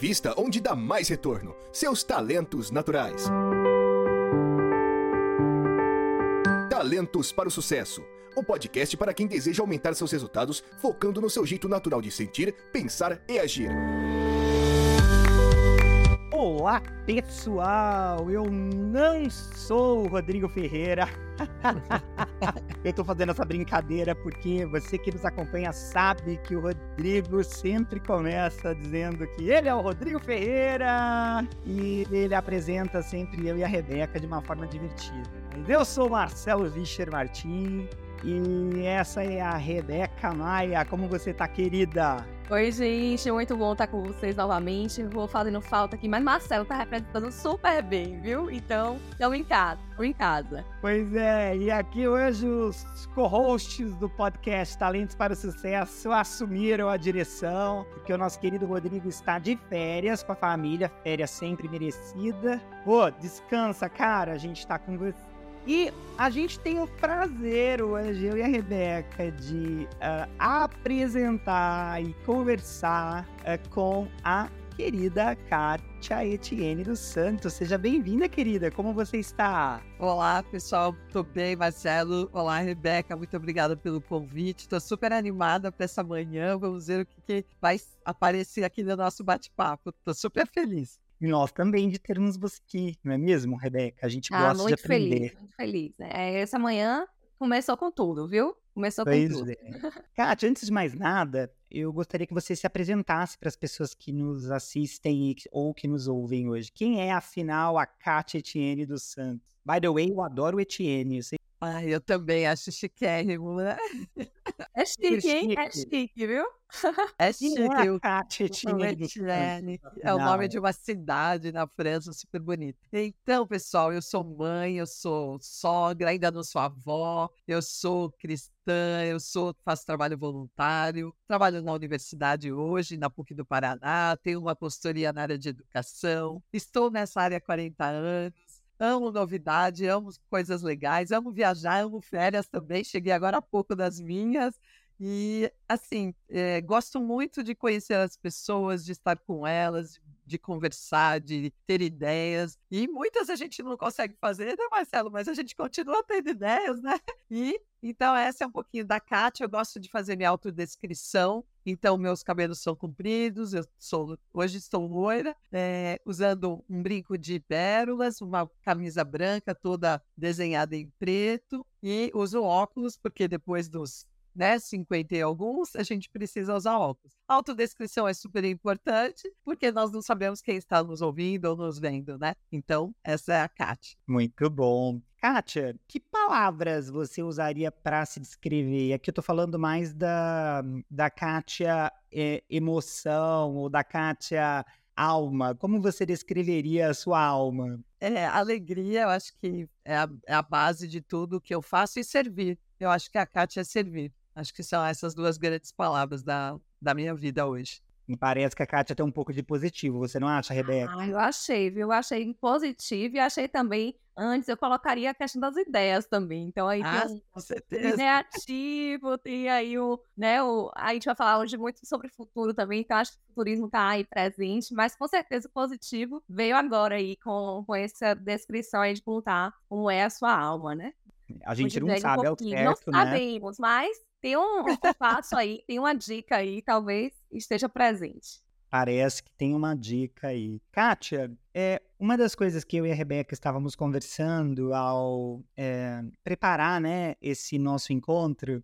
Invista onde dá mais retorno. Seus talentos naturais. Talentos para o Sucesso. O podcast para quem deseja aumentar seus resultados focando no seu jeito natural de sentir, pensar e agir. Olá, pessoal! Eu não sou o Rodrigo Ferreira. eu tô fazendo essa brincadeira porque você que nos acompanha sabe que o Rodrigo sempre começa dizendo que ele é o Rodrigo Ferreira e ele apresenta sempre eu e a Rebeca de uma forma divertida. Eu sou Marcelo Vischer Martins e essa é a Rebeca Maia. Como você tá, querida? Oi, gente, muito bom estar com vocês novamente. Vou fazendo falta aqui, mas Marcelo tá representando super bem, viu? Então, estamos em casa, estamos em casa. Pois é, e aqui hoje os co-hosts do podcast Talentos para o Sucesso assumiram a direção, porque o nosso querido Rodrigo está de férias com a família, férias sempre merecida. Pô, descansa, cara, a gente tá com você e a gente tem o prazer hoje, eu e a Rebeca, de uh, apresentar e conversar uh, com a querida Kátia Etienne dos Santos. Seja bem-vinda, querida. Como você está? Olá, pessoal. Tô bem, Marcelo. Olá, Rebeca. Muito obrigada pelo convite. Tô super animada para essa manhã. Vamos ver o que, que vai aparecer aqui no nosso bate-papo. Tô super feliz. E nós também de termos você aqui, não é mesmo, Rebeca? A gente ah, gosta de aprender. Feliz, muito feliz. É, essa manhã começou com tudo, viu? Começou pois com tudo. É. Kátia, antes de mais nada, eu gostaria que você se apresentasse para as pessoas que nos assistem ou que nos ouvem hoje. Quem é, afinal, a Kátia Etienne dos Santos? By the way, eu adoro o Etienne. Eu sei Ai, eu também acho chiquérrimo, né? É chique, hein? É chique, viu? É chique. É, o Etienne. É o nome de uma cidade na França, super bonito. Então, pessoal, eu sou mãe, eu sou sogra, ainda não sou avó, eu sou cristã, eu sou, faço trabalho voluntário, trabalho na universidade hoje, na PUC do Paraná, tenho uma consultoria na área de educação, estou nessa área há 40 anos amo novidade, amo coisas legais, amo viajar, amo férias também. Cheguei agora há pouco das minhas. E, assim, é, gosto muito de conhecer as pessoas, de estar com elas, de conversar, de ter ideias. E muitas a gente não consegue fazer, né, Marcelo? Mas a gente continua tendo ideias, né? E então, essa é um pouquinho da Kátia. Eu gosto de fazer minha autodescrição. Então, meus cabelos são compridos, eu sou, hoje estou loira, é, usando um brinco de pérolas, uma camisa branca toda desenhada em preto e uso óculos, porque depois dos né, 50 e alguns, a gente precisa usar óculos. A autodescrição é super importante, porque nós não sabemos quem está nos ouvindo ou nos vendo, né? Então, essa é a Kátia. Muito bom. Kátia, que palavras você usaria para se descrever? Aqui eu estou falando mais da, da Kátia é, emoção ou da Kátia alma. Como você descreveria a sua alma? É, alegria, eu acho que é a, é a base de tudo que eu faço e servir. Eu acho que a Kátia é servir. Acho que são essas duas grandes palavras da, da minha vida hoje. Me parece que a Kátia tem um pouco de positivo, você não acha, Rebeca? Ah, eu achei, viu? Eu achei positivo e achei também, antes eu colocaria a questão das ideias também. Então aí ah, tem com certeza. criativo, tem aí o, né, o, a gente vai falar hoje muito sobre futuro também, então acho que o futurismo está aí presente, mas com certeza o positivo veio agora aí com, com essa descrição aí de contar como é a sua alma, né? A gente não sabe, um é o certo, não né? sabemos, mas tem um, um passo aí, tem uma dica aí, talvez esteja presente. Parece que tem uma dica aí. Kátia, é, uma das coisas que eu e a Rebeca estávamos conversando ao é, preparar né, esse nosso encontro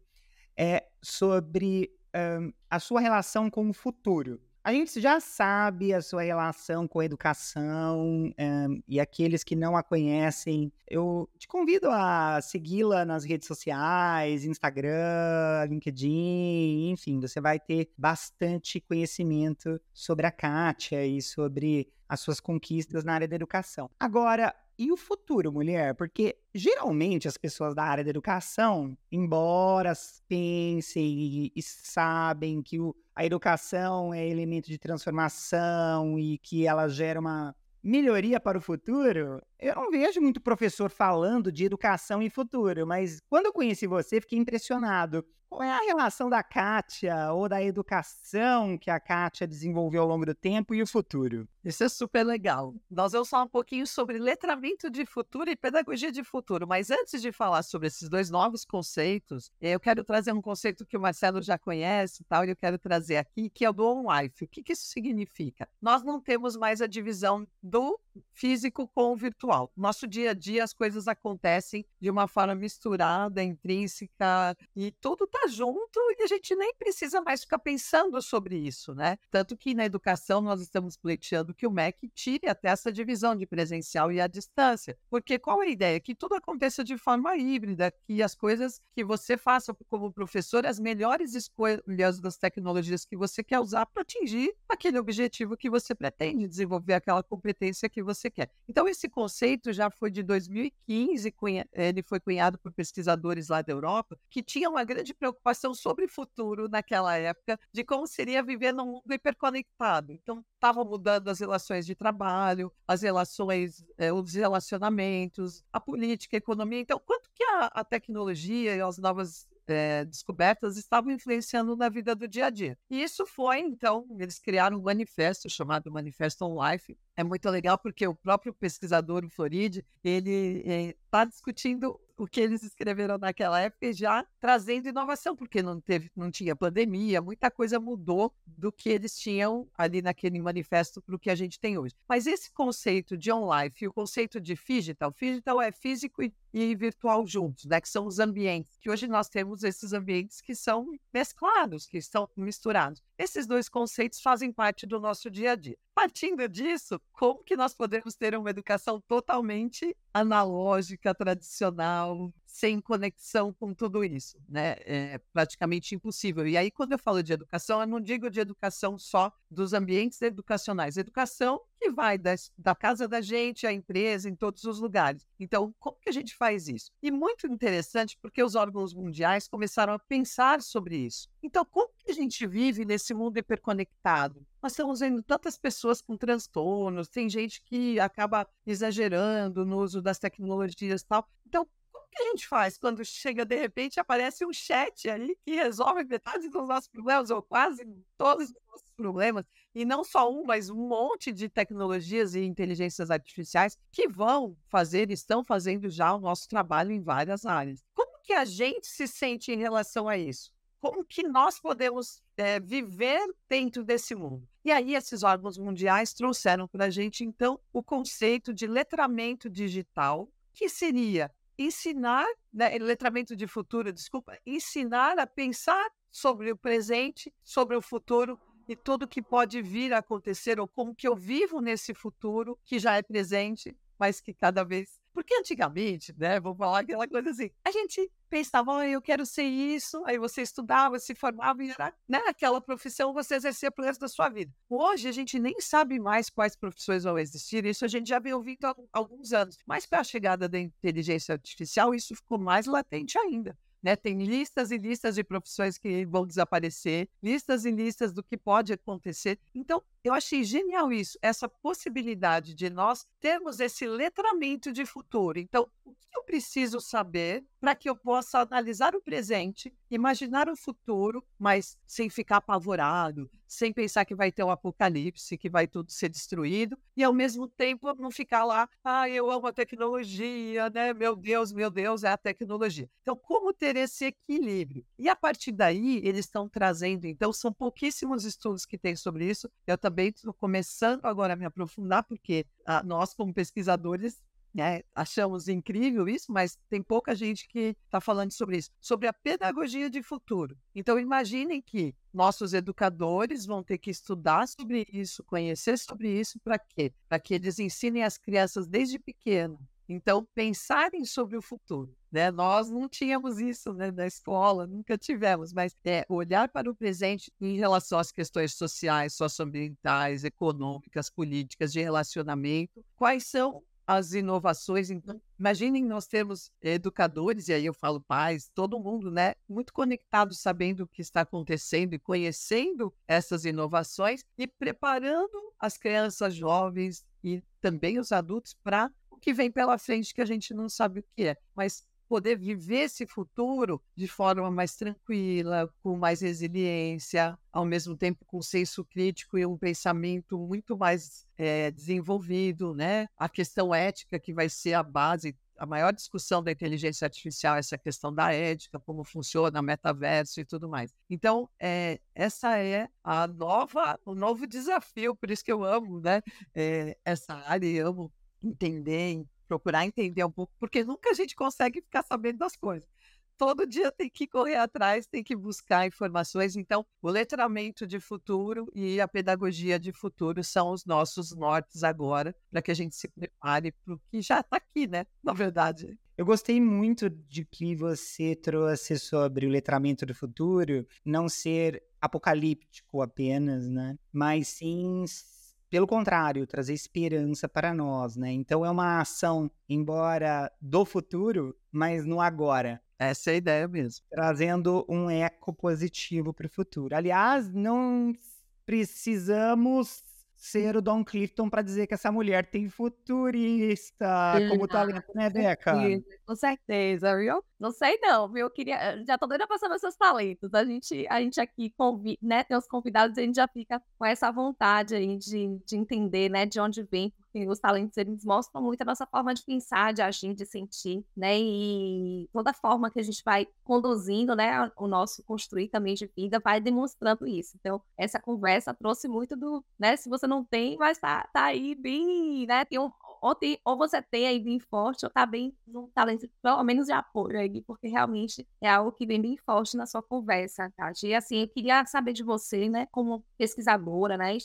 é sobre um, a sua relação com o futuro. A gente já sabe a sua relação com a educação um, eh, e aqueles que não a conhecem, eu te convido a segui-la nas redes sociais, Instagram, LinkedIn, enfim, você vai ter bastante conhecimento sobre a Kátia e sobre as suas conquistas na área da educação. Agora, e o futuro, mulher? Porque geralmente as pessoas da área da educação, embora pensem e, sabem que o, a educação é elemento de transformação e que ela gera uma melhoria para o futuro, eu não vejo muito professor falando de educação e futuro, mas quando eu conheci você, fiquei impressionado. qual é a relação da Kátia ou da educação que a Kátia desenvolveu ao longo do tempo e o futuro? Isso é super legal. Nós vamos falar um pouquinho sobre letramento de futuro e pedagogia de futuro, mas antes de falar sobre esses dois novos conceitos, eu quero trazer um conceito que o Marcelo já conhece tal, e eu quero trazer aqui, que é o do on-life. O que, que isso significa? Nós não temos mais a divisão do físico com o virtual. Nosso dia a dia as coisas acontecem de uma forma misturada, intrínseca, e tudo está junto e a gente nem precisa mais ficar pensando sobre isso, né? Tanto que na educação nós estamos pleiteando que o MEC tire até essa divisão de presencial e à distância. Porque qual é a ideia? Que tudo aconteça de forma híbrida, que as coisas que você faça como professor, as melhores escolhas das tecnologias que você quer usar para atingir aquele objetivo que você pretende, desenvolver aquela competência que você quer. Então, esse conceito já foi de 2015, ele foi cunhado por pesquisadores lá da Europa, que tinham uma grande preocupação sobre o futuro naquela época, de como seria viver num mundo hiperconectado. Então, estava mudando as relações de trabalho, as relações, eh, os relacionamentos, a política, a economia. Então, quanto que a, a tecnologia e as novas é, descobertas estavam influenciando na vida do dia a dia. E isso foi, então, eles criaram um manifesto chamado Manifesto on Life. É muito legal porque o próprio pesquisador, o Floride, ele está eh, discutindo o que eles escreveram naquela época já trazendo inovação, porque não teve, não tinha pandemia, muita coisa mudou do que eles tinham ali naquele manifesto para o que a gente tem hoje. Mas esse conceito de on-life e o conceito de digital, digital é físico e, e virtual juntos, né? Que são os ambientes. Que hoje nós temos esses ambientes que são mesclados, que estão misturados. Esses dois conceitos fazem parte do nosso dia a dia. Partindo disso, como que nós podemos ter uma educação totalmente analógica, tradicional, sem conexão com tudo isso, né? É praticamente impossível. E aí, quando eu falo de educação, eu não digo de educação só dos ambientes educacionais, educação que vai da, da casa da gente à empresa, em todos os lugares. Então, como que a gente faz isso? E muito interessante porque os órgãos mundiais começaram a pensar sobre isso. Então, como que a gente vive nesse mundo hiperconectado? Nós estamos vendo tantas pessoas com transtornos, tem gente que acaba exagerando no uso das tecnologias e tal. Então, que a gente faz quando chega, de repente, aparece um chat ali que resolve metade dos nossos problemas, ou quase todos os nossos problemas, e não só um, mas um monte de tecnologias e inteligências artificiais que vão fazer, estão fazendo já o nosso trabalho em várias áreas. Como que a gente se sente em relação a isso? Como que nós podemos é, viver dentro desse mundo? E aí, esses órgãos mundiais trouxeram para a gente, então, o conceito de letramento digital, que seria ensinar, né, letramento de futuro, desculpa, ensinar a pensar sobre o presente, sobre o futuro e tudo que pode vir a acontecer ou como que eu vivo nesse futuro que já é presente, mas que cada vez porque antigamente, né, vou falar aquela coisa assim, a gente pensava, oh, eu quero ser isso, aí você estudava, se formava e era né, aquela profissão você exercia pro resto da sua vida. Hoje a gente nem sabe mais quais profissões vão existir, isso a gente já vem ouvindo há alguns anos. Mas com a chegada da inteligência artificial, isso ficou mais latente ainda. Né? Tem listas e listas de profissões que vão desaparecer, listas e listas do que pode acontecer. Então, eu achei genial isso, essa possibilidade de nós termos esse letramento de futuro. Então, o que eu preciso saber para que eu possa analisar o presente, imaginar o futuro, mas sem ficar apavorado, sem pensar que vai ter um apocalipse, que vai tudo ser destruído, e ao mesmo tempo não ficar lá, ah, eu amo a tecnologia, né? Meu Deus, meu Deus, é a tecnologia. Então, como ter esse equilíbrio? E a partir daí, eles estão trazendo, então, são pouquíssimos estudos que tem sobre isso. Eu também também estou começando agora a me aprofundar, porque ah, nós, como pesquisadores, né, achamos incrível isso, mas tem pouca gente que está falando sobre isso, sobre a pedagogia de futuro. Então, imaginem que nossos educadores vão ter que estudar sobre isso, conhecer sobre isso, para quê? Para que eles ensinem as crianças desde pequeno então, pensarem sobre o futuro. Né? Nós não tínhamos isso né, na escola, nunca tivemos, mas é, olhar para o presente em relação às questões sociais, socioambientais, econômicas, políticas, de relacionamento, quais são as inovações. Então, imaginem nós temos educadores, e aí eu falo pais, todo mundo, né, muito conectado, sabendo o que está acontecendo e conhecendo essas inovações e preparando as crianças jovens e também os adultos para que vem pela frente que a gente não sabe o que é. Mas poder viver esse futuro de forma mais tranquila, com mais resiliência, ao mesmo tempo com senso crítico e um pensamento muito mais é, desenvolvido, né? A questão ética que vai ser a base a maior discussão da inteligência artificial é essa questão da ética, como funciona, metaverso e tudo mais. Então, é, essa é a nova, o novo desafio, por isso que eu amo, né? É, essa área, e amo entender, procurar entender um pouco, porque nunca a gente consegue ficar sabendo das coisas todo dia tem que correr atrás, tem que buscar informações. Então, o letramento de futuro e a pedagogia de futuro são os nossos nortes agora, para que a gente se prepare para o que já está aqui, né? Na verdade. Eu gostei muito de que você trouxe sobre o letramento do futuro não ser apocalíptico apenas, né? Mas sim pelo contrário, trazer esperança para nós, né? Então é uma ação, embora do futuro, mas no agora. Essa é a ideia mesmo. Trazendo um eco positivo para o futuro. Aliás, não precisamos ser o Don Clifton para dizer que essa mulher tem futurista como talento, né, Deca? Com certeza, viu? Não sei não, viu? Eu queria, já tô doida pra saber seus talentos. A gente, a gente aqui, convi, né, tem os convidados, a gente já fica com essa vontade aí de, de entender, né, de onde vem, porque os talentos, eles mostram muito a nossa forma de pensar, de agir, de sentir, né, e toda forma que a gente vai conduzindo, né, o nosso construir também de vida vai demonstrando isso. Então, essa conversa trouxe muito do, né, se você não tem, mas tá, tá aí bem, né, tem um, ou, tem, ou você tem aí bem forte, ou tá bem num talento, pelo menos de apoio aí, porque realmente é algo que vem bem forte na sua conversa, Tati. E assim, eu queria saber de você, né, como pesquisadora, né,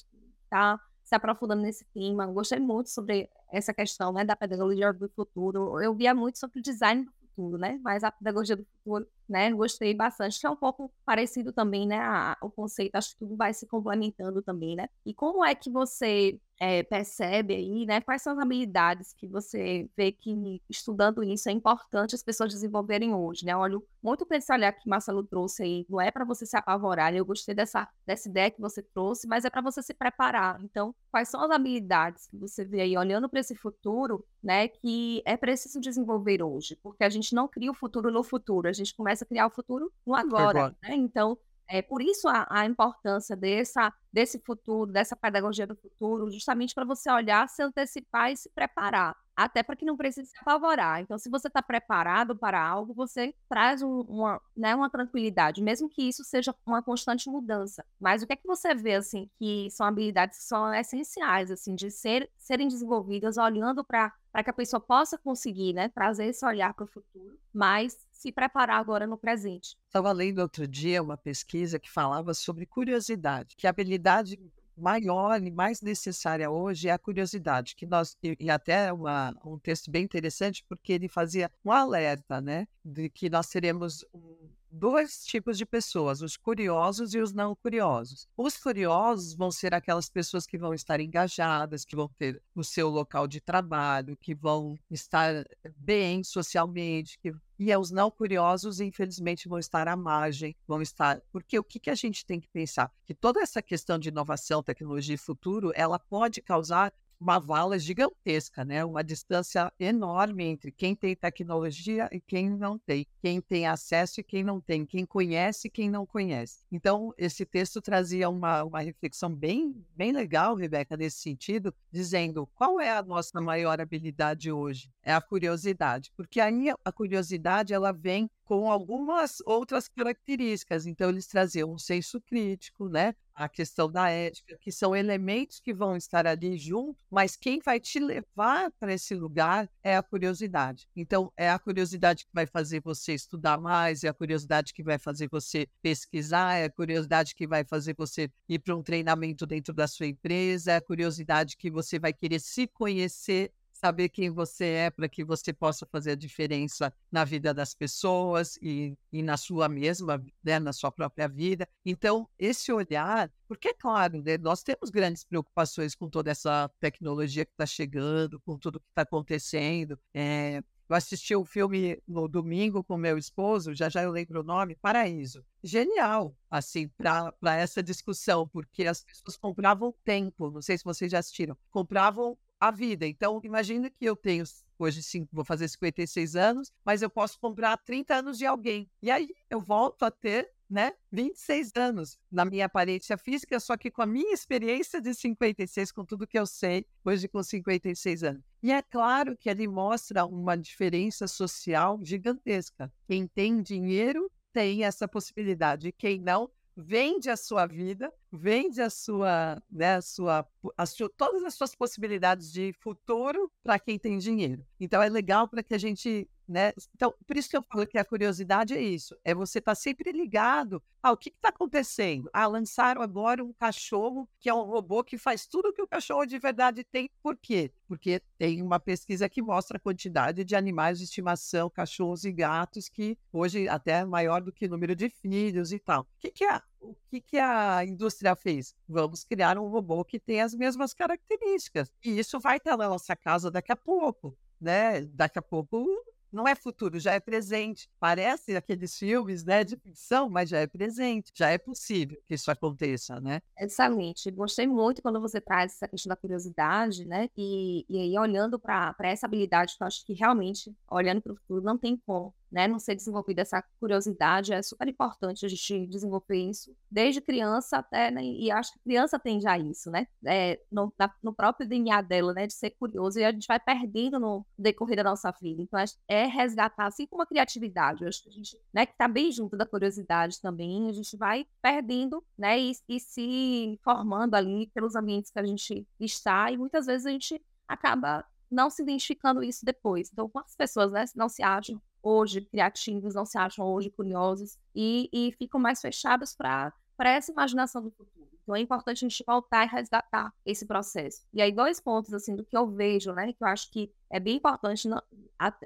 tá se aprofundando nesse tema. Gostei muito sobre essa questão, né, da pedagogia do futuro. Eu via muito sobre o design do futuro, né, mas a pedagogia do futuro, né, gostei bastante, que é um pouco parecido também, né, a, o conceito, acho que tudo vai se complementando também, né. E como é que você é, percebe aí, né? Quais são as habilidades que você vê que, estudando isso, é importante as pessoas desenvolverem hoje, né? Olho muito para esse olhar que Marcelo trouxe aí, não é para você se apavorar, eu gostei dessa, dessa ideia que você trouxe, mas é para você se preparar. Então, quais são as habilidades que você vê aí, olhando para esse futuro, né? Que é preciso desenvolver hoje, porque a gente não cria o futuro no futuro, a gente começa a criar o futuro no agora, agora. né? Então, é por isso a, a importância dessa, desse futuro, dessa pedagogia do futuro, justamente para você olhar, se antecipar e se preparar até para que não precise se apavorar. Então, se você está preparado para algo, você traz um, uma, né, uma tranquilidade, mesmo que isso seja uma constante mudança. Mas o que é que você vê, assim, que são habilidades que são essenciais, assim, de ser, serem desenvolvidas olhando para que a pessoa possa conseguir, né, trazer esse olhar para o futuro, mas se preparar agora no presente. Estava lendo outro dia uma pesquisa que falava sobre curiosidade, que habilidade maior e mais necessária hoje é a curiosidade, que nós e até uma, um texto bem interessante porque ele fazia um alerta, né, de que nós teremos um, dois tipos de pessoas, os curiosos e os não curiosos. Os curiosos vão ser aquelas pessoas que vão estar engajadas, que vão ter o seu local de trabalho, que vão estar bem socialmente, que e os não curiosos, infelizmente, vão estar à margem, vão estar. Porque o que, que a gente tem que pensar? Que toda essa questão de inovação, tecnologia e futuro, ela pode causar uma vala gigantesca, né? Uma distância enorme entre quem tem tecnologia e quem não tem, quem tem acesso e quem não tem, quem conhece e quem não conhece. Então, esse texto trazia uma, uma reflexão bem, bem legal, Rebeca, nesse sentido, dizendo qual é a nossa maior habilidade hoje? É a curiosidade, porque aí a curiosidade ela vem com algumas outras características. Então, eles traziam um senso crítico, né? A questão da ética, que são elementos que vão estar ali junto, mas quem vai te levar para esse lugar é a curiosidade. Então, é a curiosidade que vai fazer você estudar mais, é a curiosidade que vai fazer você pesquisar, é a curiosidade que vai fazer você ir para um treinamento dentro da sua empresa, é a curiosidade que você vai querer se conhecer saber quem você é para que você possa fazer a diferença na vida das pessoas e, e na sua mesma, né, na sua própria vida. Então, esse olhar, porque é claro, né, nós temos grandes preocupações com toda essa tecnologia que está chegando, com tudo que está acontecendo. É, eu assisti o um filme no domingo com meu esposo, já já eu lembro o nome, Paraíso. Genial, assim, para essa discussão, porque as pessoas compravam tempo, não sei se vocês já assistiram, compravam a vida. Então, imagina que eu tenho hoje sim, vou fazer 56 anos, mas eu posso comprar 30 anos de alguém. E aí eu volto a ter né? 26 anos na minha aparência física, só que com a minha experiência de 56, com tudo que eu sei, hoje com 56 anos. E é claro que ele mostra uma diferença social gigantesca. Quem tem dinheiro tem essa possibilidade, quem não vende a sua vida, vende a sua, né, a sua, a sua, todas as suas possibilidades de futuro para quem tem dinheiro. Então é legal para que a gente né? Então, por isso que eu falo que a curiosidade é isso, é você estar tá sempre ligado ao que está acontecendo. Ah, lançaram agora um cachorro que é um robô que faz tudo que o cachorro de verdade tem. Por quê? Porque tem uma pesquisa que mostra a quantidade de animais de estimação, cachorros e gatos, que hoje até é maior do que o número de filhos e tal. O que, que a, o que, que a indústria fez? Vamos criar um robô que tem as mesmas características. E isso vai estar na nossa casa daqui a pouco. Né? Daqui a pouco não é futuro, já é presente. Parece aqueles filmes né, de ficção, mas já é presente, já é possível que isso aconteça, né? Excelente. Gostei muito quando você traz essa questão da curiosidade, né? E, e aí, olhando para essa habilidade, eu acho que realmente, olhando para o futuro, não tem como né, não ser desenvolvida essa curiosidade, é super importante a gente desenvolver isso desde criança até, né, e acho que criança tem já isso, né, é, no, na, no, próprio DNA dela, né, de ser curioso, e a gente vai perdendo no decorrer da nossa vida, então é resgatar, assim como a criatividade, acho que a gente, né, que tá bem junto da curiosidade também, a gente vai perdendo, né, e, e se formando ali pelos ambientes que a gente está, e muitas vezes a gente acaba não se identificando isso depois. Então, quantas pessoas né, não se acham hoje criativos, não se acham hoje curiosos e, e ficam mais fechados para essa imaginação do futuro. Então é importante a gente voltar e resgatar esse processo. E aí, dois pontos assim do que eu vejo, né, que eu acho que é bem importante no,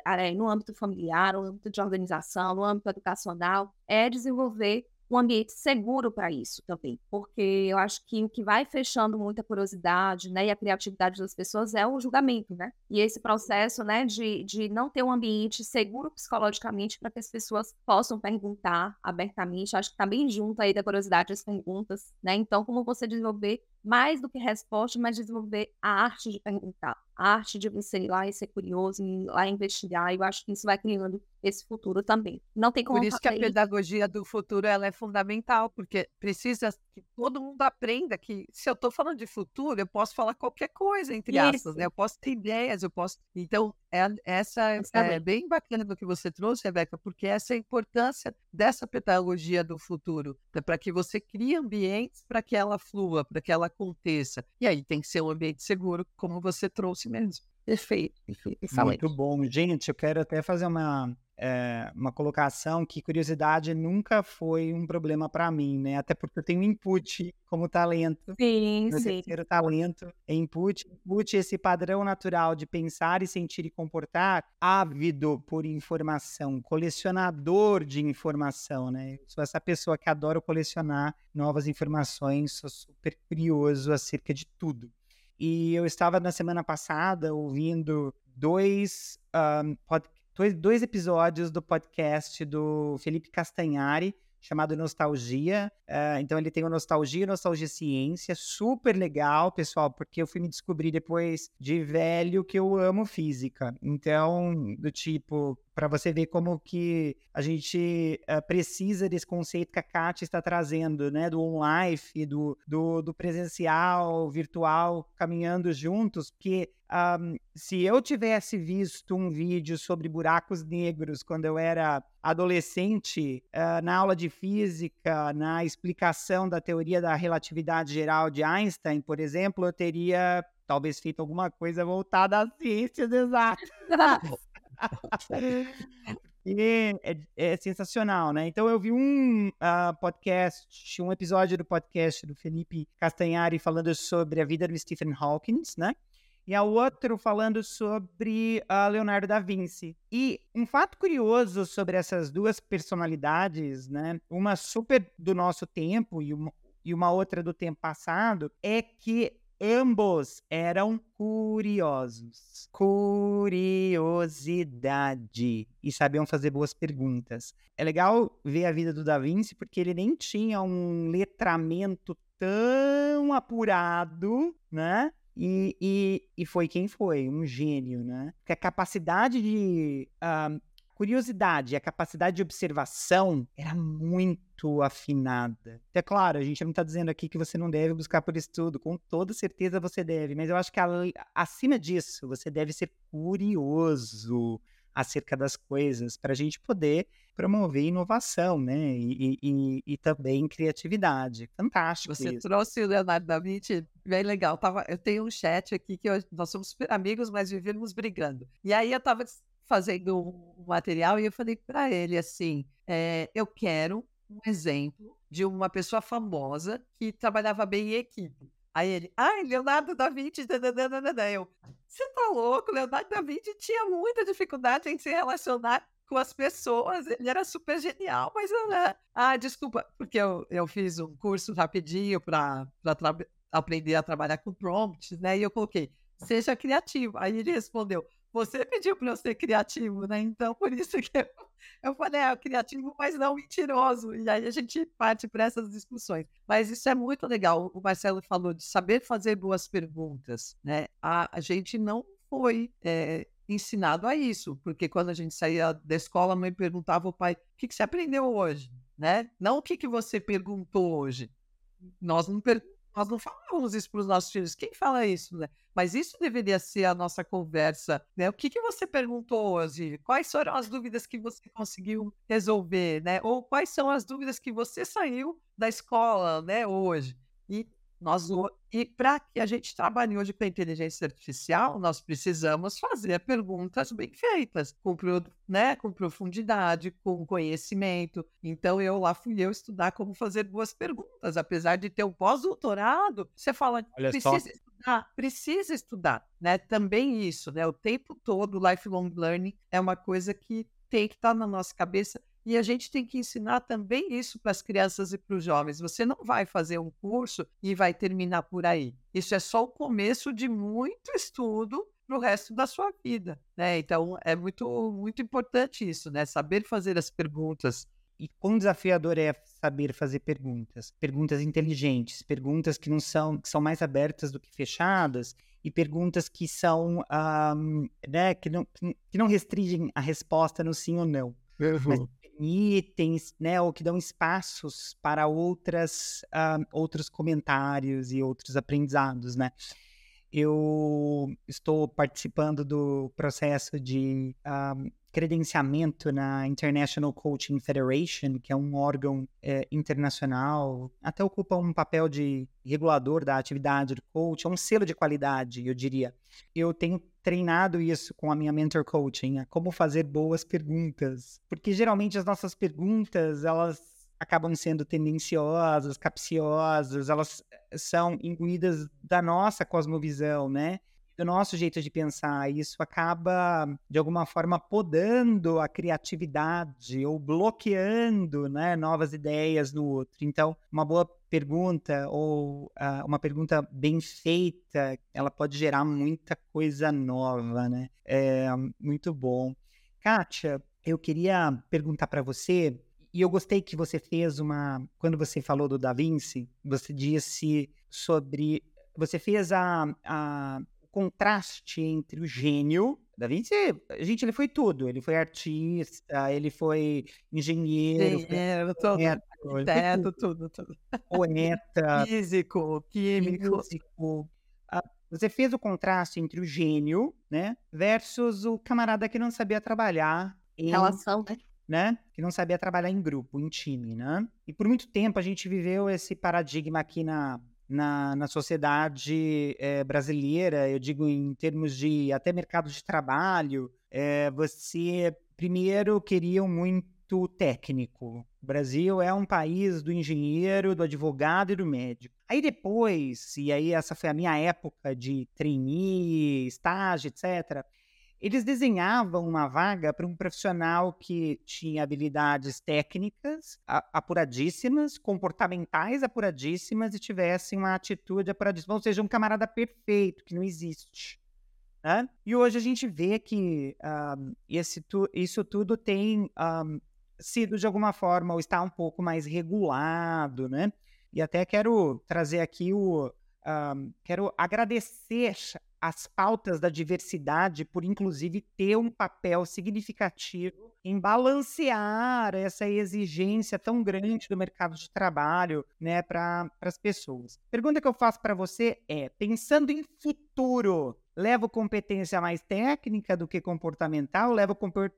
é, no âmbito familiar, no âmbito de organização, no âmbito educacional, é desenvolver um ambiente seguro para isso também, porque eu acho que o que vai fechando muita curiosidade, né, e a criatividade das pessoas é o julgamento, né? E esse processo, né, de, de não ter um ambiente seguro psicologicamente para que as pessoas possam perguntar abertamente, acho que está bem junto aí da curiosidade das perguntas, né? Então, como você desenvolver mais do que resposta, mas desenvolver a arte de perguntar, a arte de você ir lá e ser curioso, ir lá investigar. Eu acho que isso vai criando esse futuro também. Não tem como Por isso que a pedagogia do futuro ela é fundamental, porque precisa que todo mundo aprenda que se eu estou falando de futuro, eu posso falar qualquer coisa, entre isso. aspas, né? Eu posso ter ideias, eu posso. Então, é, essa é, é bem bacana do que você trouxe, Rebeca, porque essa é a importância dessa pedagogia do futuro, né? para que você crie ambientes para que ela flua, para que ela aconteça. E aí tem que ser um ambiente seguro, como você trouxe mesmo. Perfeito. Muito bom. Gente, eu quero até fazer uma, é, uma colocação que curiosidade nunca foi um problema para mim, né? Até porque eu tenho input como talento. Sim, meu sim. terceiro talento é input. Input, esse padrão natural de pensar e sentir e comportar, ávido por informação, colecionador de informação, né? Eu sou essa pessoa que adora colecionar novas informações, sou super curioso acerca de tudo. E eu estava na semana passada ouvindo dois, um, pod, dois, dois episódios do podcast do Felipe Castanhari, chamado Nostalgia. Uh, então ele tem o Nostalgia, Nostalgia Ciência, super legal, pessoal, porque eu fui me descobrir depois de velho que eu amo física. Então, do tipo, para você ver como que a gente uh, precisa desse conceito que a Kátia está trazendo, né, do on-life, do, do, do, presencial, virtual, caminhando juntos, porque um, se eu tivesse visto um vídeo sobre buracos negros quando eu era adolescente, uh, na aula de física, na explicação da teoria da relatividade geral de Einstein, por exemplo, eu teria talvez feito alguma coisa voltada às ciências exatas. É, é, sensacional, né? Então eu vi um uh, podcast, um episódio do podcast do Felipe Castanhari falando sobre a vida do Stephen Hawking, né? E a outro falando sobre uh, Leonardo da Vinci. E um fato curioso sobre essas duas personalidades, né? Uma super do nosso tempo e uma, e uma outra do tempo passado, é que Ambos eram curiosos. Curiosidade. E sabiam fazer boas perguntas. É legal ver a vida do Da Vinci porque ele nem tinha um letramento tão apurado, né? E, e, e foi quem foi, um gênio, né? Porque a capacidade de. Uh, curiosidade, a capacidade de observação era muito afinada. É claro, a gente não está dizendo aqui que você não deve buscar por estudo, com toda certeza você deve, mas eu acho que acima disso, você deve ser curioso acerca das coisas para a gente poder promover inovação, né? E, e, e, também criatividade. Fantástico. Você isso. trouxe o Leonardo da Vinci, bem legal. Tava, eu tenho um chat aqui que eu, nós somos super amigos, mas vivemos brigando. E aí eu estava fazendo um material e eu falei para ele assim: é, eu quero um exemplo de uma pessoa famosa que trabalhava bem em equipe. Aí ele, ai, Leonardo da Vinci, dadadadada. eu, você tá louco? Leonardo da Vinci tinha muita dificuldade em se relacionar com as pessoas, ele era super genial, mas né? ah, desculpa, porque eu, eu fiz um curso rapidinho para aprender a trabalhar com prompts, né? E eu coloquei, seja criativo. Aí ele respondeu, você pediu para eu ser criativo, né? Então, por isso que eu, eu falei, é criativo, mas não mentiroso. E aí a gente parte para essas discussões. Mas isso é muito legal. O Marcelo falou de saber fazer boas perguntas, né? A, a gente não foi é, ensinado a isso, porque quando a gente saía da escola, a mãe perguntava ao pai: o que, que você aprendeu hoje? Né? Não o que, que você perguntou hoje. Nós não perguntamos nós não falávamos isso para os nossos filhos. Quem fala isso, né? Mas isso deveria ser a nossa conversa, né? O que, que você perguntou hoje? Quais foram as dúvidas que você conseguiu resolver, né? Ou quais são as dúvidas que você saiu da escola, né, hoje? E nós, e para que a gente trabalhe hoje com a inteligência artificial, nós precisamos fazer perguntas bem feitas, com, né, com profundidade, com conhecimento. Então, eu lá fui eu estudar como fazer boas perguntas. Apesar de ter um pós-doutorado, você fala, Olha precisa só. estudar, precisa estudar. Né? Também isso, né? o tempo todo, lifelong learning é uma coisa que tem que estar tá na nossa cabeça e a gente tem que ensinar também isso para as crianças e para os jovens. Você não vai fazer um curso e vai terminar por aí. Isso é só o começo de muito estudo para o resto da sua vida, né? Então é muito muito importante isso, né? Saber fazer as perguntas. E quão desafiador é saber fazer perguntas, perguntas inteligentes, perguntas que não são que são mais abertas do que fechadas e perguntas que são um, né, que não que não restringem a resposta no sim ou não. Mas itens, né, ou que dão espaços para outras, uh, outros comentários e outros aprendizados, né? Eu estou participando do processo de uh, credenciamento na International Coaching Federation, que é um órgão é, internacional, até ocupa um papel de regulador da atividade do coach, é um selo de qualidade, eu diria. Eu tenho treinado isso com a minha mentor coaching, é como fazer boas perguntas, porque geralmente as nossas perguntas, elas acabam sendo tendenciosas, capciosas, elas eh, são imbuídas da nossa cosmovisão, né? Do nosso jeito de pensar. Isso acaba, de alguma forma, podando a criatividade ou bloqueando né, novas ideias no outro. Então, uma boa pergunta ou uh, uma pergunta bem feita, ela pode gerar muita coisa nova, né? É muito bom. Kátia, eu queria perguntar para você, e eu gostei que você fez uma. Quando você falou do Da Vinci, você disse sobre. Você fez a, a contraste entre o gênio. Da Vinci, gente, ele foi tudo. Ele foi artista, ele foi engenheiro, engenheiro poeta, arquiteto, tudo, tudo. Poeta, físico, químico. Físico. Você fez o contraste entre o gênio, né, versus o camarada que não sabia trabalhar em relação, né? Que não sabia trabalhar em grupo, em time, né? E por muito tempo a gente viveu esse paradigma aqui na na, na sociedade é, brasileira, eu digo em termos de até mercado de trabalho, é, você primeiro queria muito técnico. O Brasil é um país do engenheiro, do advogado e do médico. Aí depois, e aí essa foi a minha época de trainee, estágio, etc., eles desenhavam uma vaga para um profissional que tinha habilidades técnicas apuradíssimas, comportamentais apuradíssimas e tivesse uma atitude apuradíssima, ou seja, um camarada perfeito, que não existe. Né? E hoje a gente vê que um, esse tu, isso tudo tem um, sido, de alguma forma, ou está um pouco mais regulado, né? E até quero trazer aqui o, uh, quero agradecer as pautas da diversidade por, inclusive, ter um papel significativo em balancear essa exigência tão grande do mercado de trabalho né, para as pessoas. Pergunta que eu faço para você é: pensando em futuro, levo competência mais técnica do que comportamental, levo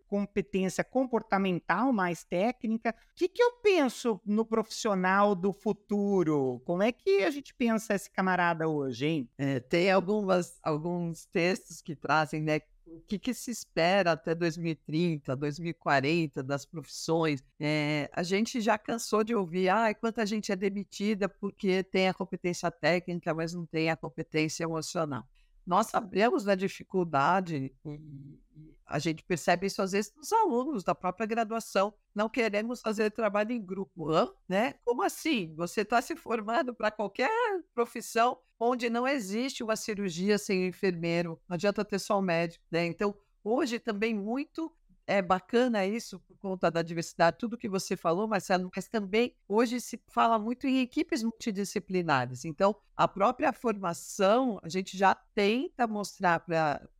competência comportamental mais técnica. O que, que eu penso no profissional do futuro? Como é que a gente pensa esse camarada hoje, hein? É, tem algumas, alguns textos que trazem, né? O que, que, se espera até 2030, 2040 das profissões? É, a gente já cansou de ouvir, ah, quanta gente é demitida porque tem a competência técnica, mas não tem a competência emocional nós sabemos da dificuldade e a gente percebe isso às vezes nos alunos da própria graduação. Não queremos fazer trabalho em grupo, Hã? né? Como assim? Você está se formando para qualquer profissão onde não existe uma cirurgia sem enfermeiro, não adianta ter só o médico, né? Então, hoje também muito é bacana isso por conta da diversidade, tudo que você falou, Marcelo, mas também hoje se fala muito em equipes multidisciplinares. Então, a própria formação, a gente já tenta mostrar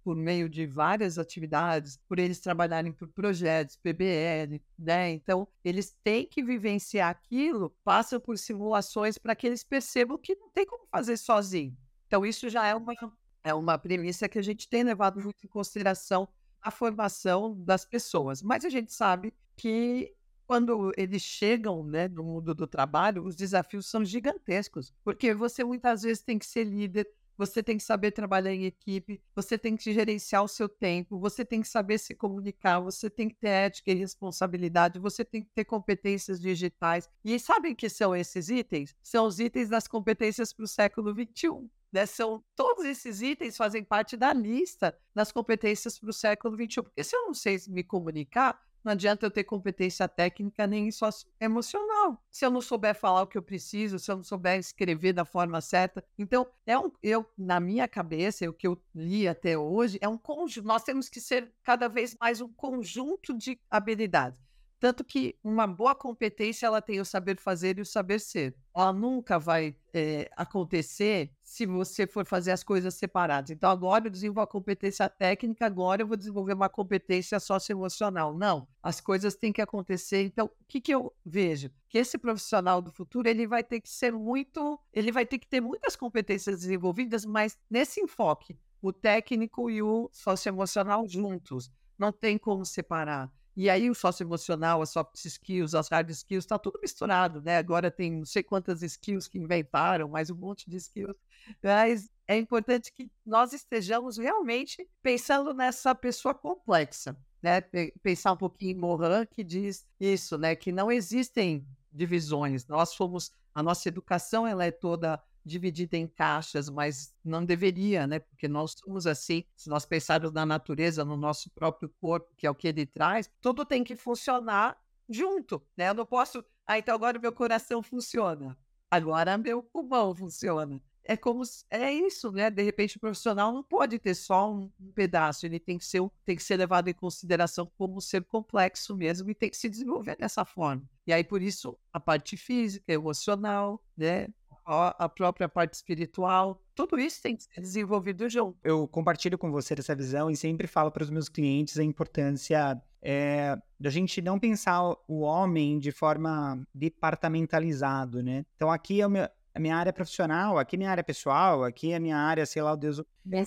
por meio de várias atividades, por eles trabalharem por projetos, PBL, né? Então, eles têm que vivenciar aquilo, passam por simulações para que eles percebam que não tem como fazer sozinho. Então, isso já é uma, é uma premissa que a gente tem levado muito em consideração a formação das pessoas. Mas a gente sabe que quando eles chegam né, no mundo do trabalho, os desafios são gigantescos, porque você muitas vezes tem que ser líder, você tem que saber trabalhar em equipe, você tem que gerenciar o seu tempo, você tem que saber se comunicar, você tem que ter ética e responsabilidade, você tem que ter competências digitais. E sabem que são esses itens? São os itens das competências para o século XXI. Né? São, todos esses itens fazem parte da lista das competências para o século XXI. Porque se eu não sei me comunicar, não adianta eu ter competência técnica nem só emocional. Se eu não souber falar o que eu preciso, se eu não souber escrever da forma certa. Então, é um, eu, na minha cabeça, o que eu li até hoje, é um conjunto. Nós temos que ser cada vez mais um conjunto de habilidades. Tanto que uma boa competência ela tem o saber fazer e o saber ser. Ela nunca vai é, acontecer se você for fazer as coisas separadas. Então, agora eu desenvolvo a competência técnica, agora eu vou desenvolver uma competência socioemocional. Não, as coisas têm que acontecer. Então, o que, que eu vejo? Que esse profissional do futuro ele vai ter que ser muito, ele vai ter que ter muitas competências desenvolvidas, mas nesse enfoque, o técnico e o socioemocional juntos. Não tem como separar. E aí o socioemocional, as soft skills, as hard skills, está tudo misturado, né? Agora tem não sei quantas skills que inventaram, mais um monte de skills. Mas é importante que nós estejamos realmente pensando nessa pessoa complexa, né? Pensar um pouquinho em Morin, que diz isso, né? Que não existem divisões. Nós fomos, a nossa educação ela é toda dividida em caixas, mas não deveria, né? Porque nós somos assim. Se nós pensarmos na natureza, no nosso próprio corpo, que é o que ele traz, tudo tem que funcionar junto, né? Eu não posso. Ah, então agora meu coração funciona. Agora meu pulmão funciona. É como é isso, né? De repente o profissional não pode ter só um, um pedaço, ele tem que ser tem que ser levado em consideração como um ser complexo mesmo e tem que se desenvolver dessa forma. E aí por isso a parte física, emocional, né? A própria parte espiritual, tudo isso tem que ser desenvolvido junto. Eu compartilho com você essa visão e sempre falo para os meus clientes a importância é, da gente não pensar o homem de forma departamentalizado, né? Então aqui é o meu, a minha área profissional, aqui é minha área pessoal, aqui é minha área, sei lá, o Deus.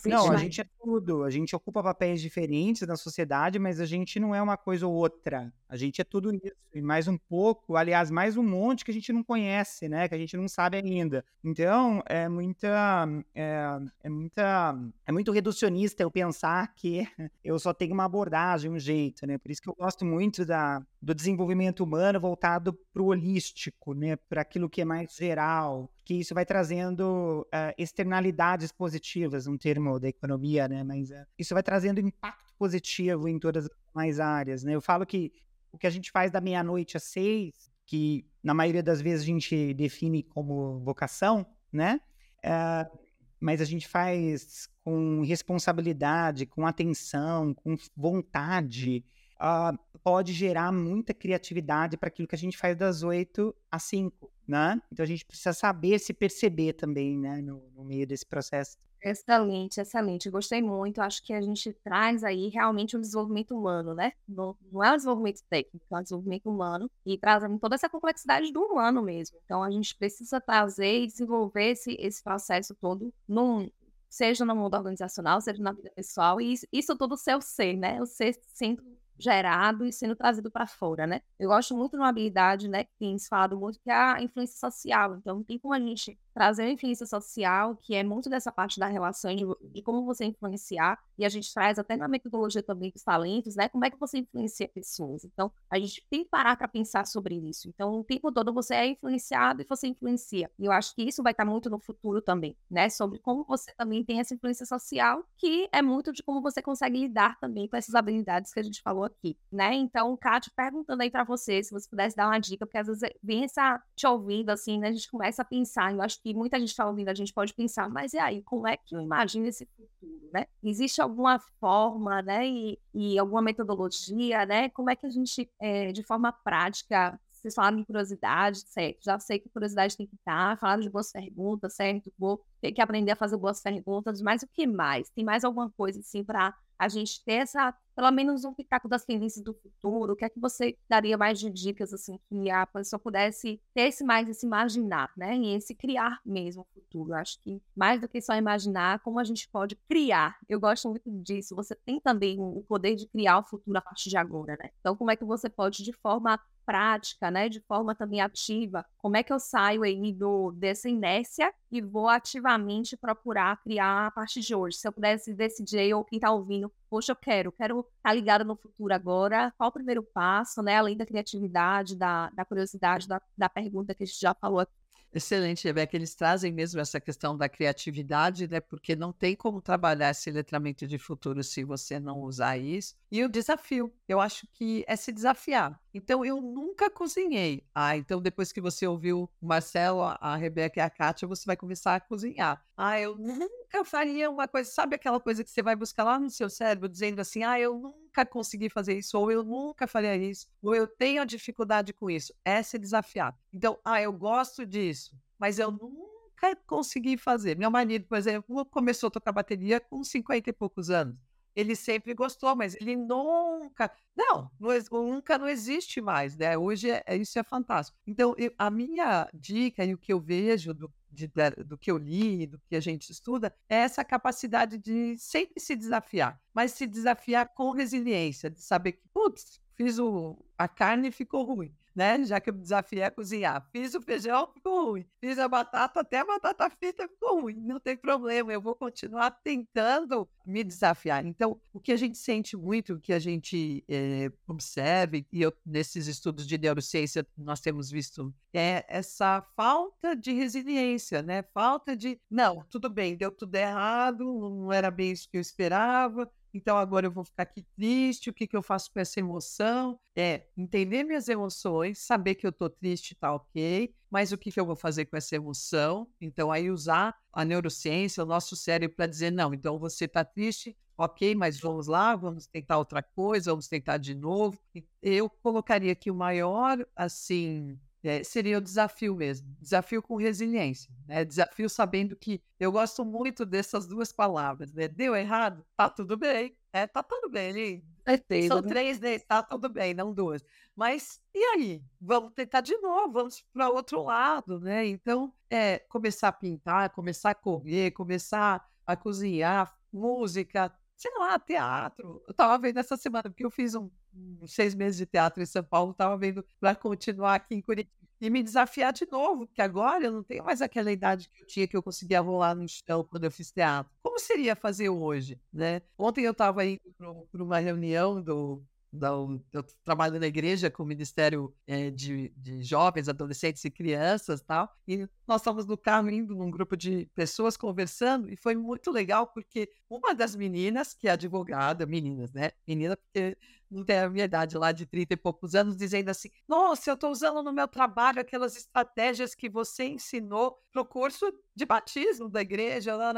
Não, a gente é tudo. A gente ocupa papéis diferentes na sociedade, mas a gente não é uma coisa ou outra. A gente é tudo isso e mais um pouco, aliás, mais um monte que a gente não conhece, né? Que a gente não sabe ainda. Então, é muita, é, é muita, é muito reducionista eu pensar que eu só tenho uma abordagem, um jeito, né? Por isso que eu gosto muito da, do desenvolvimento humano voltado para o holístico, né? Para aquilo que é mais geral, que isso vai trazendo uh, externalidades positivas, um termo da economia, né? Mas uh, isso vai trazendo impacto positivo em todas as mais áreas, né? Eu falo que o que a gente faz da meia-noite às seis, que na maioria das vezes a gente define como vocação, né? Uh, mas a gente faz com responsabilidade, com atenção, com vontade, uh, pode gerar muita criatividade para aquilo que a gente faz das oito às cinco né? Então a gente precisa saber se perceber também, né, no, no meio desse processo. Excelente, excelente. Gostei muito. Acho que a gente traz aí realmente um desenvolvimento humano, né? Não, não é um desenvolvimento técnico, é um desenvolvimento humano e trazendo toda essa complexidade do humano mesmo. Então a gente precisa trazer e desenvolver esse, esse processo todo num, seja no mundo organizacional, seja na vida pessoal, e isso, isso ser o ser, né? O ser sendo gerado e sendo trazido para fora, né? Eu gosto muito de uma habilidade, né, que tem se falado muito, que é a influência social. Então, tem como a gente trazer a influência social, que é muito dessa parte da relação de, de, como você influenciar, e a gente traz até na metodologia também dos talentos, né? Como é que você influencia pessoas. Então, a gente tem que parar para pensar sobre isso. Então, o tempo todo você é influenciado e você influencia. E eu acho que isso vai estar muito no futuro também, né? Sobre como você também tem essa influência social, que é muito de como você consegue lidar também com essas habilidades que a gente falou aqui, né? Então, Kátia, perguntando aí para você, se você pudesse dar uma dica, porque às vezes vem essa te ouvindo assim, né? A gente começa a pensar, eu acho que muita gente está ouvindo, a gente pode pensar, mas e aí, como é que eu imagino esse futuro, né? Existe alguma forma, né, e, e alguma metodologia, né? Como é que a gente, é, de forma prática, vocês falaram de curiosidade, certo? Já sei que curiosidade tem que estar, falaram de boas perguntas, certo? Vou ter que aprender a fazer boas perguntas, mas o que mais? Tem mais alguma coisa, assim, para a gente ter essa, pelo menos um pitaco das tendências do futuro? O que é que você daria mais de dicas, assim, que a pessoa pudesse ter esse mais, esse imaginar, né? E esse criar mesmo o futuro. Eu acho que mais do que só imaginar, como a gente pode criar. Eu gosto muito disso. Você tem também o poder de criar o futuro a partir de agora, né? Então, como é que você pode, de forma prática, né, de forma também ativa, como é que eu saio aí do, dessa inércia e vou ativamente procurar criar a partir de hoje? Se eu pudesse decidir, ou quem está ouvindo, poxa, eu quero, quero estar tá ligado no futuro agora, qual o primeiro passo, né, além da criatividade, da, da curiosidade, da, da pergunta que a gente já falou aqui. Excelente, Rebeca. Eles trazem mesmo essa questão da criatividade, né? Porque não tem como trabalhar esse letramento de futuro se você não usar isso. E o desafio, eu acho que é se desafiar. Então, eu nunca cozinhei. Ah, então depois que você ouviu o Marcelo, a Rebeca e a Kátia, você vai começar a cozinhar. Ah, eu nunca faria uma coisa, sabe aquela coisa que você vai buscar lá no seu cérebro, dizendo assim, ah, eu nunca consegui fazer isso, ou eu nunca faria isso, ou eu tenho dificuldade com isso. É se desafiar. Então, ah, eu gosto disso, mas eu nunca consegui fazer. Meu marido, por exemplo, começou a tocar bateria com 50 e poucos anos ele sempre gostou, mas ele nunca. Não, nunca não existe mais, né? Hoje é, isso é fantástico. Então, eu, a minha dica e o que eu vejo do, de, do que eu li, do que a gente estuda, é essa capacidade de sempre se desafiar, mas se desafiar com resiliência, de saber que, putz, fiz o, a carne e ficou ruim né? Já que o desafio é cozinhar. Fiz o feijão, ficou ruim. Fiz a batata, até a batata frita ficou ruim. Não tem problema, eu vou continuar tentando me desafiar. Então, o que a gente sente muito, o que a gente é, observa, e eu, nesses estudos de neurociência nós temos visto, é essa falta de resiliência, né? Falta de, não, tudo bem, deu tudo errado, não era bem isso que eu esperava, então agora eu vou ficar aqui triste, o que, que eu faço com essa emoção? É entender minhas emoções, saber que eu estou triste, tá ok, mas o que, que eu vou fazer com essa emoção? Então aí usar a neurociência, o nosso cérebro para dizer, não, então você está triste, ok, mas vamos lá, vamos tentar outra coisa, vamos tentar de novo. Eu colocaria aqui o maior, assim, é, seria o desafio mesmo. Desafio com resiliência. Né? Desafio sabendo que eu gosto muito dessas duas palavras. Né? Deu errado? Tá tudo bem. É, tá tudo bem. Certeza, São né? três vezes, tá tudo bem, não duas. Mas e aí? Vamos tentar de novo, vamos para outro lado, né? Então, é, começar a pintar, começar a correr, começar a cozinhar, música, sei lá, teatro. Eu estava vendo essa semana, porque eu fiz um, um, seis meses de teatro em São Paulo, estava vendo para continuar aqui em Curitiba e me desafiar de novo, porque agora eu não tenho mais aquela idade que eu tinha que eu conseguia rolar no chão quando eu fiz teatro. Como seria fazer hoje, né? Ontem eu estava indo para uma reunião do eu trabalho na igreja com o Ministério é, de, de, Jovens, Adolescentes e Crianças tal, e nós estávamos no carro indo num grupo de pessoas conversando, e foi muito legal porque uma das meninas, que é advogada, meninas, né? Menina, porque não tem a minha idade lá de 30 e poucos anos, dizendo assim: Nossa, eu estou usando no meu trabalho aquelas estratégias que você ensinou para o curso de batismo da igreja. Lá.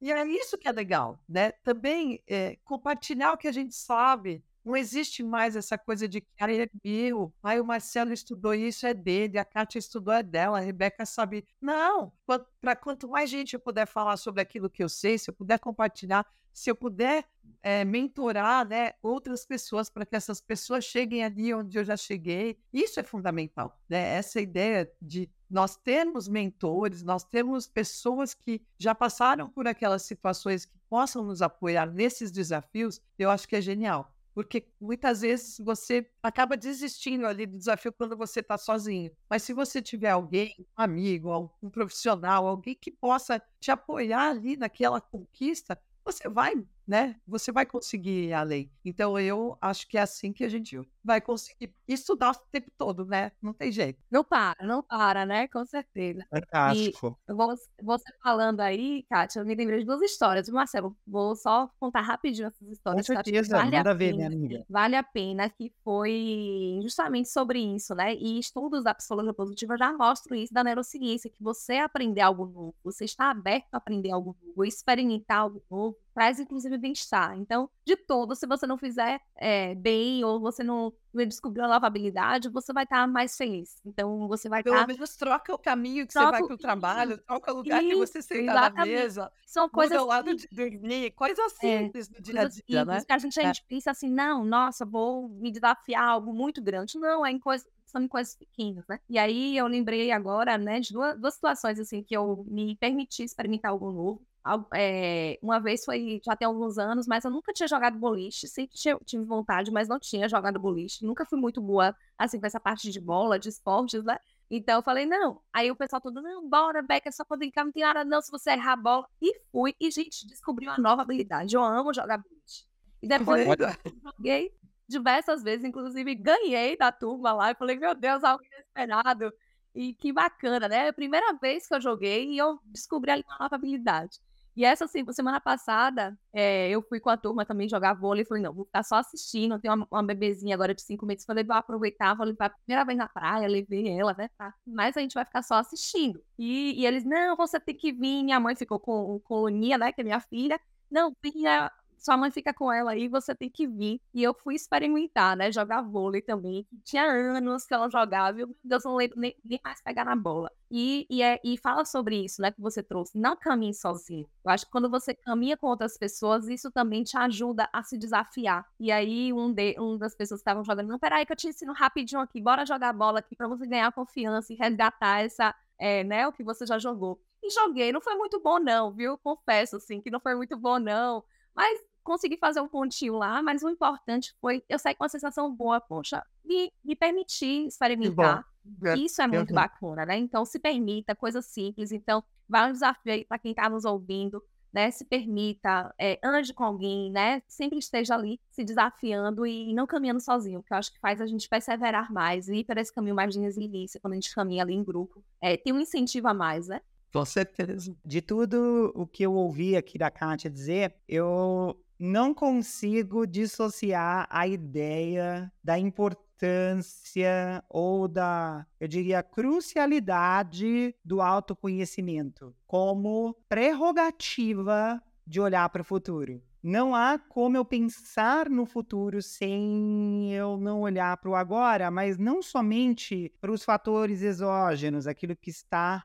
E é isso que é legal, né? Também é, compartilhar o que a gente sabe Não existe mais essa coisa de que ah, é meu, aí o Marcelo estudou isso, é dele, a Kátia estudou, é dela, a Rebeca sabe. Não, para quanto mais gente eu puder falar sobre aquilo que eu sei, se eu puder compartilhar, se eu puder é, mentorar né, outras pessoas para que essas pessoas cheguem ali onde eu já cheguei, isso é fundamental. Né? Essa ideia de nós termos mentores, nós temos pessoas que já passaram por aquelas situações que possam nos apoiar nesses desafios, eu acho que é genial. Porque muitas vezes você acaba desistindo ali do desafio quando você está sozinho. Mas se você tiver alguém, um amigo, um profissional, alguém que possa te apoiar ali naquela conquista, você vai, né? Você vai conseguir a lei. Então eu acho que é assim que a gente vai conseguir estudar o tempo todo, né? Não tem jeito. Não para, não para, né? Com certeza. Fantástico. E você falando aí, Kátia, eu me lembrei de duas histórias. Marcelo, vou só contar rapidinho essas histórias. Com certeza, vale manda ver, minha amiga. Vale a pena, que foi justamente sobre isso, né? E estudos da psicologia positiva já mostram isso da neurociência, que você aprender algo novo, você está aberto a aprender algo novo, experimentar algo novo, traz inclusive bem-estar. Então, de todo, se você não fizer é, bem ou você não descobriu a nova habilidade, você vai estar mais feliz. Então, você vai Pelo estar... menos troca o caminho que troca... você vai para o trabalho, troca o lugar que você senta na mesa, São coisas muda o lado de dormir, coisas é, simples é, do dia a dia, né? Que a gente, a gente é. pensa assim, não, nossa, vou me desafiar algo muito grande. Não, é em coisas são coisas pequenas, né? E aí eu lembrei agora, né, de duas, duas situações assim que eu me permiti experimentar algo novo é, uma vez foi já tem alguns anos, mas eu nunca tinha jogado boliche, sempre tinha, tive vontade, mas não tinha jogado boliche, nunca fui muito boa assim com essa parte de bola, de esportes, né? Então eu falei, não. Aí o pessoal todo, não, bora, Beca, é só poder brincar, não tem nada não se você errar a bola. E fui, e gente, descobri uma nova habilidade. Eu amo jogar boliche. E depois eu joguei diversas vezes, inclusive ganhei da turma lá. Eu falei, meu Deus, algo inesperado. E que bacana, né? É a primeira vez que eu joguei e eu descobri ali uma nova habilidade. E essa semana passada, é, eu fui com a turma também jogar vôlei. Falei, não, vou ficar só assistindo. Tem uma, uma bebezinha agora de cinco meses. Falei, vou aproveitar, vou levar a primeira vez na praia, levei ela, né? Tá? Mas a gente vai ficar só assistindo. E, e eles, não, você tem que vir. Minha mãe ficou com, com Luninha, né? Que é minha filha. Não, vinha sua mãe fica com ela aí, você tem que vir. E eu fui experimentar, né? Jogar vôlei também. Tinha anos que ela jogava, e meu Deus, não lembro nem, nem, mais pegar na bola. E, e, é, e fala sobre isso, né? Que você trouxe. Não caminhe sozinho. Eu acho que quando você caminha com outras pessoas, isso também te ajuda a se desafiar. E aí, um, de, um das pessoas que estavam jogando, não, peraí, que eu te ensino rapidinho aqui, bora jogar bola aqui pra você ganhar confiança e resgatar essa, é, né, o que você já jogou. E joguei, não foi muito bom, não, viu? Confesso, assim, que não foi muito bom, não. Mas consegui fazer um pontinho lá, mas o importante foi eu sair com uma sensação boa, poxa, me, me permitir experimentar. É, Isso é muito bacana, né? Então, se permita, coisa simples. Então, vai um desafio aí para quem está nos ouvindo, né? Se permita, é, ande com alguém, né? Sempre esteja ali se desafiando e não caminhando sozinho, porque eu acho que faz a gente perseverar mais e ir para esse caminho mais de resiliência quando a gente caminha ali em grupo. É, tem um incentivo a mais, né? Com certeza. De tudo o que eu ouvi aqui da Kátia dizer, eu não consigo dissociar a ideia da importância ou da, eu diria, crucialidade do autoconhecimento como prerrogativa de olhar para o futuro. Não há como eu pensar no futuro sem eu não olhar para o agora, mas não somente para os fatores exógenos, aquilo que está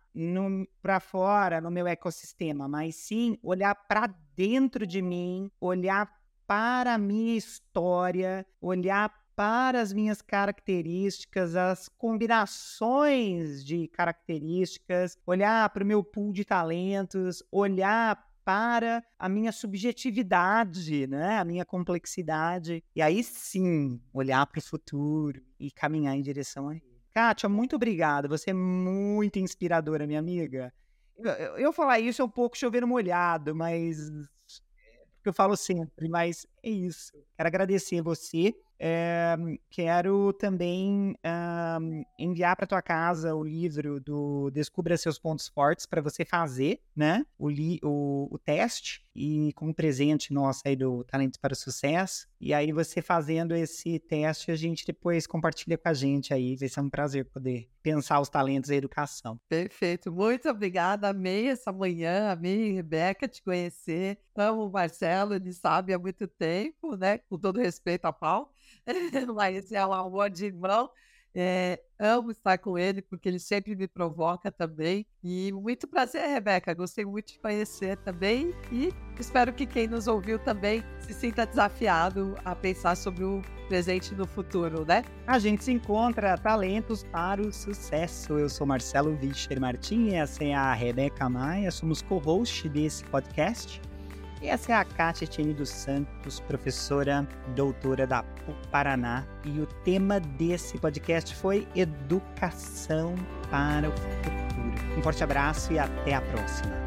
para fora no meu ecossistema, mas sim olhar para dentro de mim, olhar para a minha história, olhar para as minhas características, as combinações de características, olhar para o meu pool de talentos, olhar para a minha subjetividade, né? a minha complexidade. E aí sim, olhar para o futuro e caminhar em direção a ele. Kátia, muito obrigada. Você é muito inspiradora, minha amiga. Eu, eu, falar isso é um pouco chovendo molhado, mas. Porque eu falo sempre, mas é isso. Quero agradecer você é, quero também um, enviar para tua casa o livro do Descubra Seus Pontos Fortes para você fazer, né? O, li, o, o teste e com um presente nosso aí do Talentos para o Sucesso. E aí você fazendo esse teste, a gente depois compartilha com a gente aí. Vai ser um prazer poder pensar os talentos e a educação. Perfeito. Muito obrigada. Amei essa manhã, amei, Rebeca, te conhecer. Amo o Marcelo, ele sabe há muito tempo tempo, né? Com todo respeito a Paulo, mas é um amor de irmão. É, amo estar com ele, porque ele sempre me provoca também. E muito prazer, Rebeca. Gostei muito de conhecer também. E espero que quem nos ouviu também se sinta desafiado a pensar sobre o presente e no futuro, né? A gente se encontra talentos para o sucesso. Eu sou Marcelo Vischer Martins, essa é a Rebeca Maia, somos co-host desse podcast. E essa é a Kátia Tiene dos Santos, professora doutora da PUC Paraná. E o tema desse podcast foi Educação para o Futuro. Um forte abraço e até a próxima.